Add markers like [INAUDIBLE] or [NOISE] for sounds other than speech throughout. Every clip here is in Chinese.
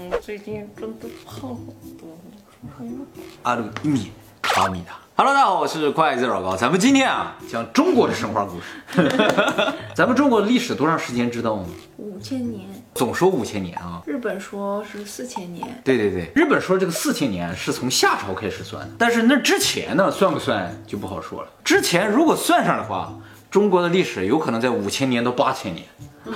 嗯，最近真的胖好多。阿鲁伊米阿米达，Hello，大家好，我是筷子老高。咱们今天啊讲中国的神话故事。[LAUGHS] 咱们中国的历史多长时间知道吗？五千年，总说五千年啊。日本说是四千年。对对对，日本说这个四千年是从夏朝开始算的，但是那之前呢，算不算就不好说了。之前如果算上的话，中国的历史有可能在五千年到八千年。[LAUGHS]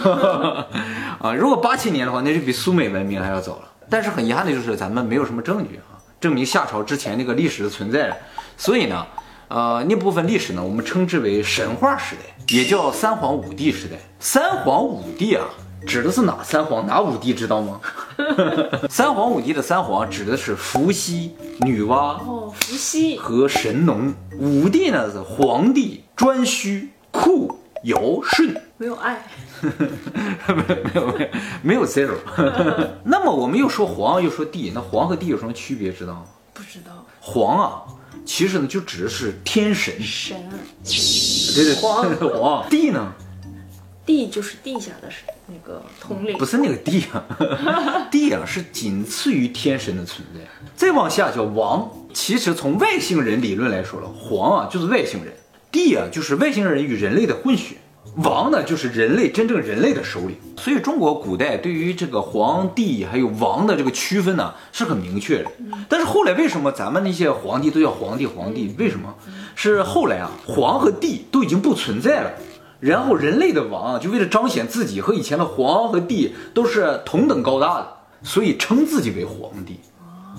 啊，如果八千年的话，那就比苏美文明还要早了。但是很遗憾的就是咱们没有什么证据啊，证明夏朝之前那个历史的存在。所以呢，呃，那部分历史呢，我们称之为神话时代，也叫三皇五帝时代。三皇五帝啊，指的是哪三皇哪五帝知道吗？[LAUGHS] 三皇五帝的三皇指的是伏羲、女娲哦，伏羲和神农。五帝呢是黄帝、颛顼、库、尧、舜。没有爱，[LAUGHS] [LAUGHS] 没有没有没有没有 zero。[LAUGHS] 那么我们又说黄又说帝，那黄和帝有什么区别？知道吗？不知道。黄啊，其实呢就指的是天神。神。对对，黄黄。帝呢？帝就是地下的那个统领。不是那个帝啊，[LAUGHS] 帝啊是仅次于天神的存在。再往下叫王。其实从外星人理论来说了，黄啊就是外星人，帝啊就是外星人与人类的混血。王呢，就是人类真正人类的首领，所以中国古代对于这个皇帝还有王的这个区分呢是很明确的。但是后来为什么咱们那些皇帝都叫皇帝皇帝？为什么？是后来啊，皇和帝都已经不存在了，然后人类的王就为了彰显自己和以前的皇和帝都是同等高大的，所以称自己为皇帝。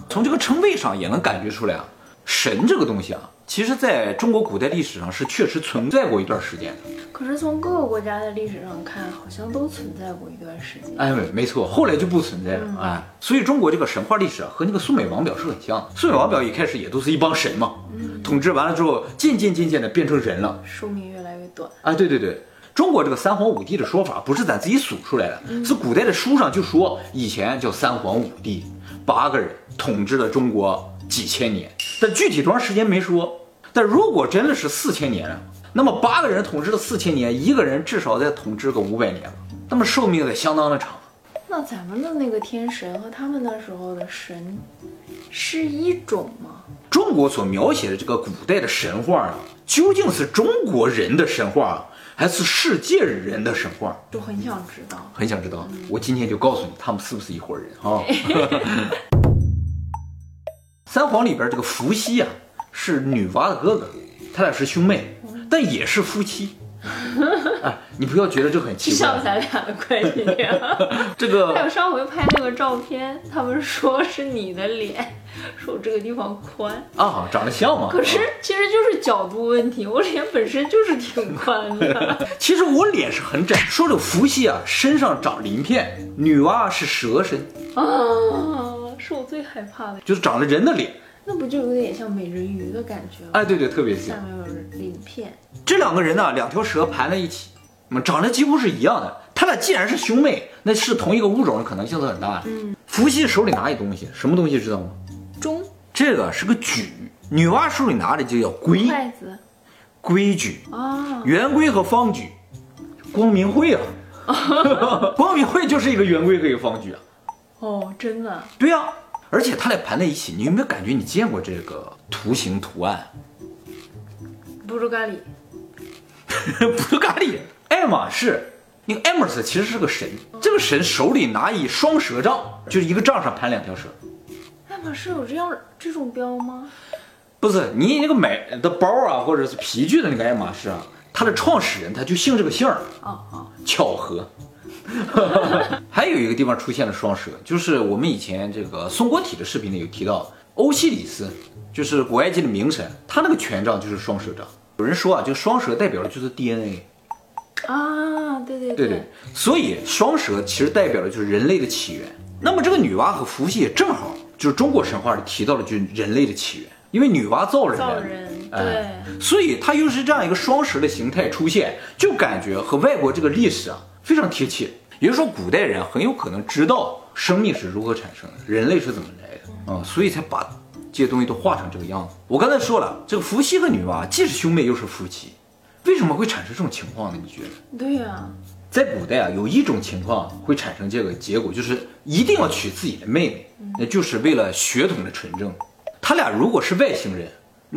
从这个称谓上也能感觉出来啊，神这个东西啊。其实，在中国古代历史上是确实存在过一段时间的。可是从各个国家的历史上看，好像都存在过一段时间。哎，没没错，后来就不存在了。哎，所以中国这个神话历史啊，和那个苏美王表是很像的。苏美王表一开始也都是一帮神嘛，统治完了之后，渐渐渐渐的变成人了，寿命越来越短。哎，对对对，中国这个三皇五帝的说法不是咱自己数出来的，是古代的书上就说以前叫三皇五帝，八个人统治了中国几千年。但具体多长时间没说，但如果真的是四千年，那么八个人统治了四千年，一个人至少再统治个五百年了，那么寿命得相当的长。那咱们的那个天神和他们那时候的神是一种吗？中国所描写的这个古代的神话啊，究竟是中国人的神话，还是世界人的神话？就很想知道，很想知道。我今天就告诉你，他们是不是一伙人啊？[LAUGHS] 三皇里边这个伏羲啊，是女娲的哥哥，他俩是兄妹，但也是夫妻。哎，你不要觉得这很奇怪，像咱俩的关系。这个还有上回拍那个照片，他们说是你的脸，说我这个地方宽啊，长得像吗？可是其实就是角度问题，我脸本身就是挺宽的。[LAUGHS] 其实我脸是很窄。说这伏羲啊，身上长鳞片，女娲是蛇身啊。是我最害怕的，就是长了人的脸，那不就有点像美人鱼的感觉吗哎，对对，特别像。下面有鳞片。这两个人呢，两条蛇盘在一起，长得几乎是一样的。他俩既然是兄妹，那是同一个物种的可能性是很大的。嗯。伏羲手里拿一东西，什么东西知道吗？钟。这个是个矩。女娲手里拿的就叫规。筷子。规矩啊。圆规和方矩。光明会啊。[LAUGHS] 光明会就是一个圆规和一个方矩啊。哦，真的？对呀，而且它俩盘在一起，你有没有感觉你见过这个图形图案？布鲁咖喱，[LAUGHS] 布鲁咖喱，爱马仕，那个艾马仕其实是个神，这个神手里拿一双蛇杖，就是一个杖上盘两条蛇。爱马仕有这样这种标吗？不是，你那个买的包啊，或者是皮具的那个爱马仕啊，它的创始人他就姓这个姓儿。哦哦，巧合。[LAUGHS] 还有一个地方出现了双蛇，就是我们以前这个松果体的视频里有提到，欧西里斯就是古埃及的名神，他那个权杖就是双蛇杖。有人说啊，就双蛇代表的就是 DNA 啊，对对对对，所以双蛇其实代表的就是人类的起源。那么这个女娲和伏羲也正好就是中国神话里提到的，就是人类的起源，因为女娲造人，造人对，所以它又是这样一个双蛇的形态出现，就感觉和外国这个历史啊。非常贴切，也就是说，古代人很有可能知道生命是如何产生的，人类是怎么来的啊，所以才把这些东西都画成这个样子。我刚才说了，这个伏羲和女娲既是兄妹又是夫妻，为什么会产生这种情况呢？你觉得？对呀，在古代啊，有一种情况会产生这个结果，就是一定要娶自己的妹妹，那就是为了血统的纯正。他俩如果是外星人，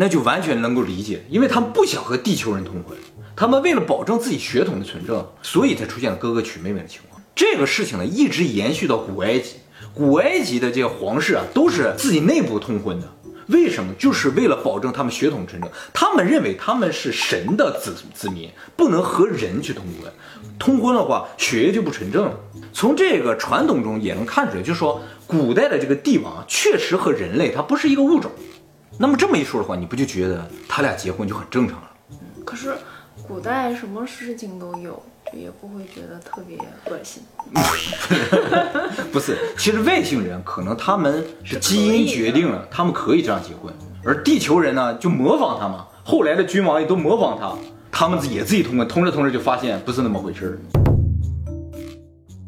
那就完全能够理解，因为他们不想和地球人通婚，他们为了保证自己血统的纯正，所以才出现了哥哥娶妹妹的情况。这个事情呢，一直延续到古埃及，古埃及的这些皇室啊，都是自己内部通婚的。为什么？就是为了保证他们血统纯正。他们认为他们是神的子子民，不能和人去通婚。通婚的话，血液就不纯正了。从这个传统中也能看出来，就是说，古代的这个帝王确实和人类他不是一个物种。那么这么一说的话，你不就觉得他俩结婚就很正常了？可是古代什么事情都有，也不会觉得特别恶心。[LAUGHS] 不是，其实外星人可能他们是基因决定了，他们可以这样结婚，而地球人呢就模仿他嘛。后来的君王也都模仿他，他们也自己通过，通着通着就发现不是那么回事儿。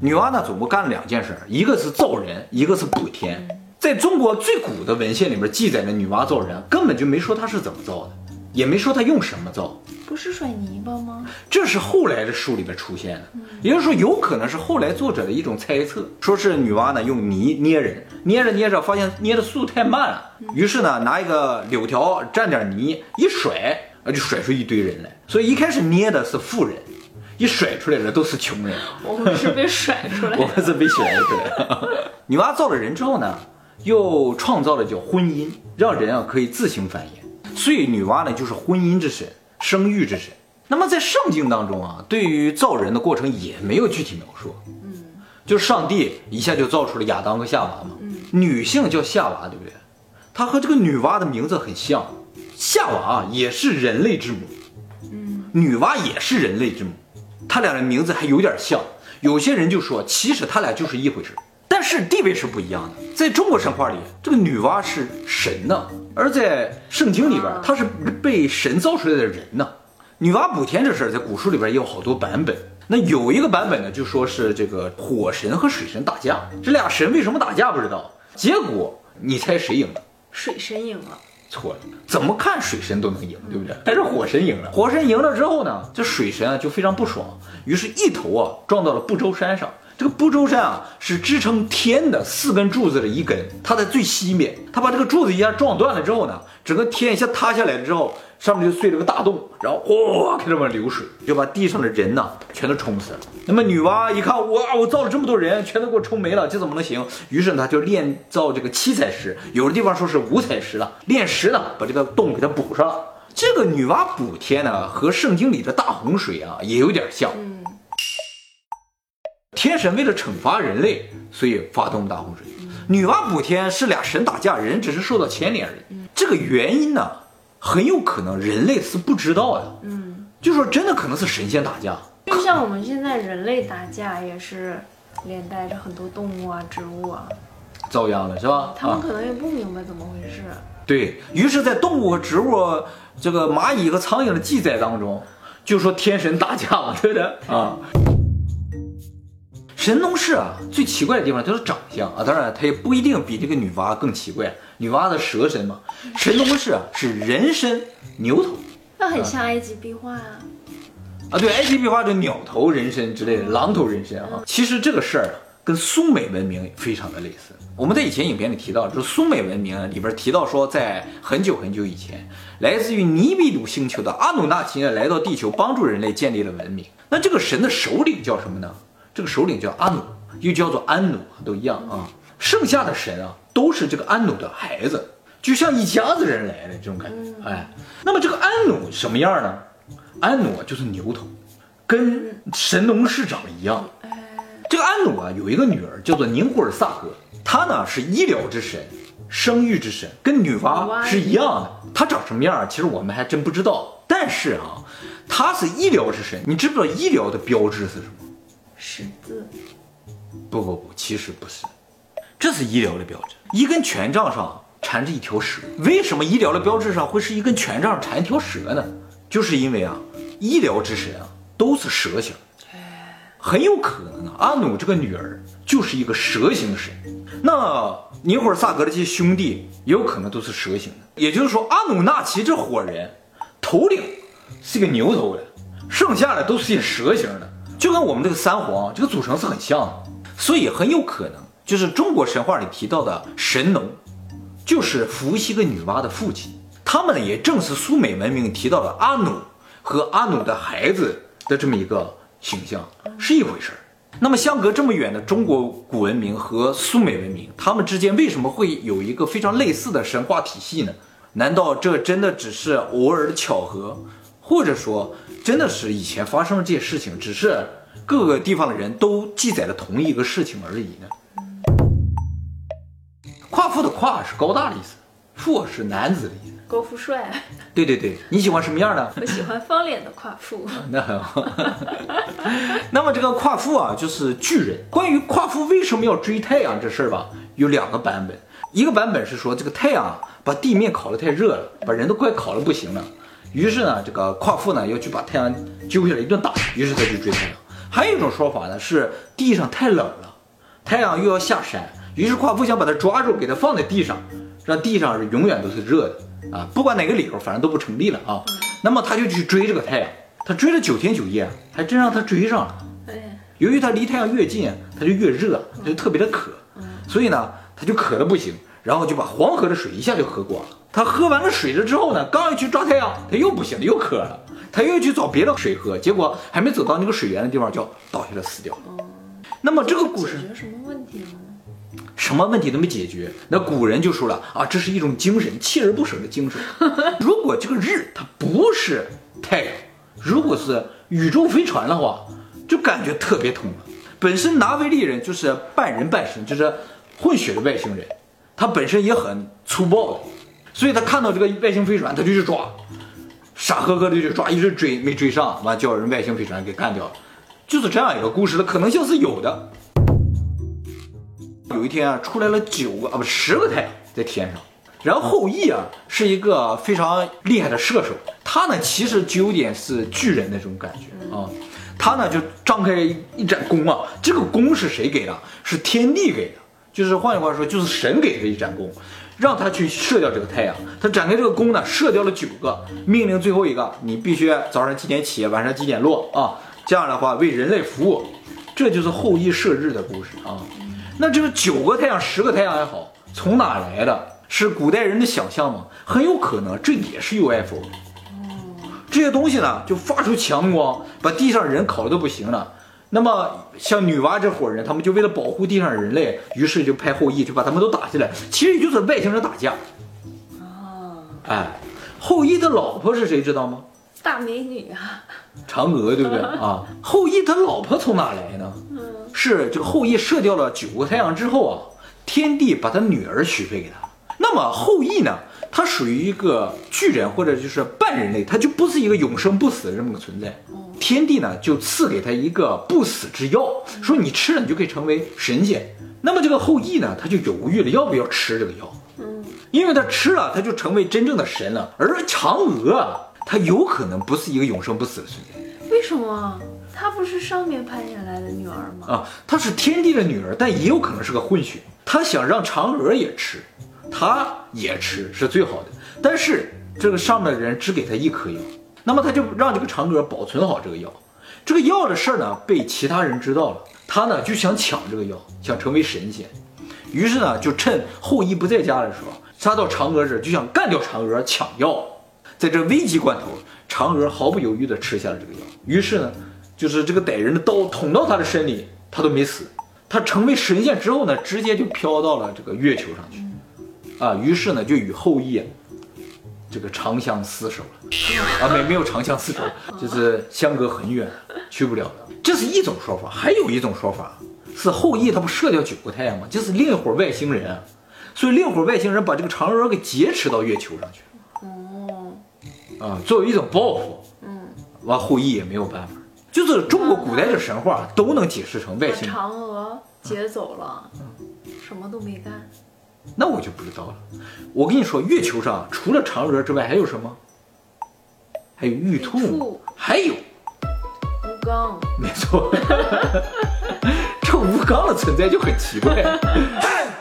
女娲呢总共干了两件事，一个是造人，一个是补天。在中国最古的文献里面记载的女娲造人，根本就没说她是怎么造的，也没说她用什么造。不是甩泥巴吗？这是后来的书里边出现的，也就是说，有可能是后来作者的一种猜测，说是女娲呢用泥捏人，捏着捏着发现捏的速度太慢了，于是呢拿一个柳条蘸点泥一甩，啊就甩出一堆人来。所以一开始捏的是富人，一甩出来的都是穷人。我们是被甩出来的我们是被甩出来的。[LAUGHS] [LAUGHS] 女娲造了人之后呢，又创造了叫婚姻，让人啊可以自行繁衍，所以女娲呢就是婚姻之神。生育之神，那么在圣经当中啊，对于造人的过程也没有具体描述。嗯，就是上帝一下就造出了亚当和夏娃嘛。嗯，女性叫夏娃，对不对？她和这个女娲的名字很像，夏娃也是人类之母。嗯，女娲也是人类之母，她俩的名字还有点像。有些人就说，其实他俩就是一回事，但是地位是不一样的。在中国神话里，这个女娲是神呢。而在圣经里边，她是被神造出来的人呢。女娲补天这事儿，在古书里边也有好多版本。那有一个版本呢，就说是这个火神和水神打架，这俩神为什么打架不知道。结果你猜谁赢了？水神赢了。错了，怎么看水神都能赢，对不对？但是火神赢了。火神赢了之后呢，这水神啊就非常不爽，于是一头啊撞到了不周山上。这个不周山啊，是支撑天的四根柱子的一根，它在最西面。它把这个柱子一下撞断了之后呢，整个天一下塌下来了之后，上面就碎了个大洞，然后哗开始往流水，就把地上的人呢全都冲死了。那么女娲一看，哇，我造了这么多人，全都给我冲没了，这怎么能行？于是呢，就炼造这个七彩石，有的地方说是五彩石了，炼石呢，把这个洞给它补上了。这个女娲补天呢，和圣经里的大洪水啊也有点像。天神为了惩罚人类，所以发动大洪水。女娲补天是俩神打架，人只是受到牵连而已。这个原因呢，很有可能人类是不知道的。嗯，就说真的可能是神仙打架，就像我们现在人类打架也是连带着很多动物啊、植物啊遭殃了，是吧？他们可能也不明白怎么回事。对于是，在动物和植物这个蚂蚁和苍蝇的记载当中，就说天神打架嘛，对不对啊？神农氏啊，最奇怪的地方就是长相啊，当然他也不一定比这个女娲更奇怪。女娲的蛇身嘛，神农氏啊是人身牛头，那很像埃及壁画啊。啊，对，埃及壁画就鸟头人身之类的，狼头人身啊。其实这个事儿啊，跟苏美文明非常的类似。我们在以前影片里提到，就是苏美文明里边提到说，在很久很久以前，来自于尼比鲁星球的阿努纳奇呢来到地球，帮助人类建立了文明。那这个神的首领叫什么呢？这个首领叫阿努，又叫做安努，都一样啊。剩下的神啊，都是这个安努的孩子，就像一家子人来的这种感觉。哎，那么这个安努什么样呢？安努就是牛头，跟神农氏长得一样。这个安努啊，有一个女儿叫做宁古尔萨格，她呢是医疗之神，生育之神，跟女娲是一样的。她长什么样，其实我们还真不知道。但是啊，她是医疗之神，你知不知道医疗的标志是什么？十字，不不不，其实不是，这是医疗的标志。一根权杖上缠着一条蛇，为什么医疗的标志上会是一根权杖缠一条蛇呢？就是因为啊，医疗之神啊都是蛇形，很有可能啊，阿努这个女儿就是一个蛇形的神。那尼霍尔萨格的这些兄弟也有可能都是蛇形的，也就是说，阿努纳奇这伙人头领是个牛头的，剩下的都是些蛇形的。就跟我们这个三皇这个组成是很像的，所以很有可能就是中国神话里提到的神农，就是伏羲和女娲的父亲。他们呢，也正是苏美文明提到的阿努和阿努的孩子的这么一个形象，是一回事儿。那么相隔这么远的中国古文明和苏美文明，他们之间为什么会有一个非常类似的神话体系呢？难道这真的只是偶尔的巧合，或者说真的是以前发生了这些事情，只是各个地方的人都记载了同一个事情而已呢？夸父的夸是高大的意思，父是男子的意思。高富帅，对对对，你喜欢什么样的？我喜欢方脸的夸父。那很好。[LAUGHS] 那么这个夸父啊，就是巨人。关于夸父为什么要追太阳这事儿吧，有两个版本。一个版本是说，这个太阳啊，把地面烤得太热了，把人都快烤得不行了。于是呢，这个夸父呢要去把太阳揪下来一顿打，于是他就追太阳。还有一种说法呢，是地上太冷了，太阳又要下山，于是夸父想把它抓住，给它放在地上，让地上是永远都是热的啊。不管哪个理由，反正都不成立了啊。那么他就去追这个太阳，他追了九天九夜，还真让他追上了。由于他离太阳越近，他就越热，他就特别的渴，所以呢。他就渴的不行，然后就把黄河的水一下就喝光了。他喝完了水了之后呢，刚要去抓太阳，他又不行了，又渴了，他又去找别的水喝，结果还没走到那个水源的地方，就倒下来死掉了。那么这个故事解决什么问题呢？什么问题都没解决。那古人就说了啊，这是一种精神，锲而不舍的精神。[LAUGHS] 如果这个日它不是太阳，如果是宇宙飞船的话，就感觉特别痛了。本身拿维利人就是半人半神，就是。混血的外星人，他本身也很粗暴的，所以他看到这个外星飞船，他就去抓，傻呵呵的就抓，一直追没追上，完叫人外星飞船给干掉了，就是这样一个故事的可能性是有的。有一天啊，出来了九个啊不十个太阳在天上，然后后羿啊是一个非常厉害的射手，他呢其实就有点是巨人那种感觉啊，他呢就张开一展弓啊，这个弓是谁给的？是天帝给的。就是换句话说，就是神给他一盏弓，让他去射掉这个太阳。他展开这个弓呢，射掉了九个，命令最后一个，你必须早上几点起，晚上几点落啊？这样的话为人类服务。这就是后羿射日的故事啊。那这个九个太阳、十个太阳也好，从哪来的？是古代人的想象吗？很有可能，这也是 UFO。这些东西呢，就发出强光，把地上人烤的都不行了。那么像女娲这伙人，他们就为了保护地上人类，于是就派后羿就把他们都打下来。其实也就是外星人打架。哦，哎，后羿的老婆是谁知道吗？大美女啊，嫦娥，对不对 [LAUGHS] 啊？后羿他老婆从哪来呢？嗯，是这个后羿射掉了九个太阳之后啊，天帝把他女儿许配给他。那么后羿呢？他属于一个巨人或者就是半人类，它就不是一个永生不死的这么个存在。天帝呢就赐给他一个不死之药，说你吃了你就可以成为神仙。那么这个后羿呢他就犹豫了，要不要吃这个药？嗯，因为他吃了他就成为真正的神了。而嫦娥她有可能不是一个永生不死的存在。为什么？她不是上面派下来的女儿吗？啊，她是天帝的女儿，但也有可能是个混血。他想让嫦娥也吃。他也吃是最好的，但是这个上面的人只给他一颗药，那么他就让这个嫦娥保存好这个药。这个药的事儿呢，被其他人知道了，他呢就想抢这个药，想成为神仙。于是呢，就趁后羿不在家的时候，杀到嫦娥这儿，就想干掉嫦娥，抢药。在这危急关头，嫦娥毫不犹豫地吃下了这个药。于是呢，就是这个歹人的刀捅到他的身里，他都没死。他成为神仙之后呢，直接就飘到了这个月球上去。啊，于是呢，就与后羿这个长相厮守了。啊，没没有长相厮守，就是相隔很远，去不了的。这是一种说法，还有一种说法是后羿他不射掉九个太阳吗？就是另一伙外星人，所以另一伙外星人把这个嫦娥给劫持到月球上去哦，啊，作为一种报复。嗯，完后羿也没有办法，就是中国古代的神话都能解释成外星。嫦娥劫走了，什么都没干。那我就不知道了。我跟你说，月球上除了嫦娥之外还有什么？还有玉兔，还有吴刚。没错，[LAUGHS] 这吴刚的存在就很奇怪。[LAUGHS]